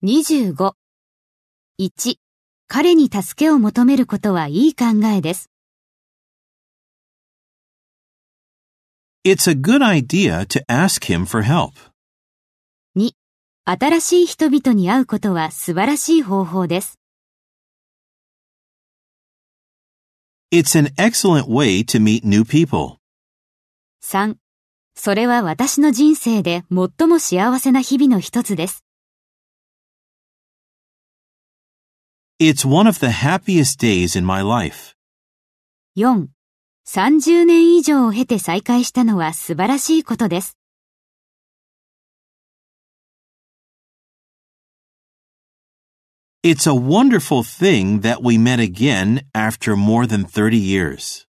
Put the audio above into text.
25。1、彼に助けを求めることはいい考えです。It's a good idea to ask him for help. 2、新しい人々に会うことは素晴らしい方法です。It's an excellent way to meet new people. 3、それは私の人生で最も幸せな日々の一つです。It's one of the happiest days in my life. 4、30年以上を経て再会したのは素晴らしいことです。 It's a wonderful thing that we met again after more than 30 years.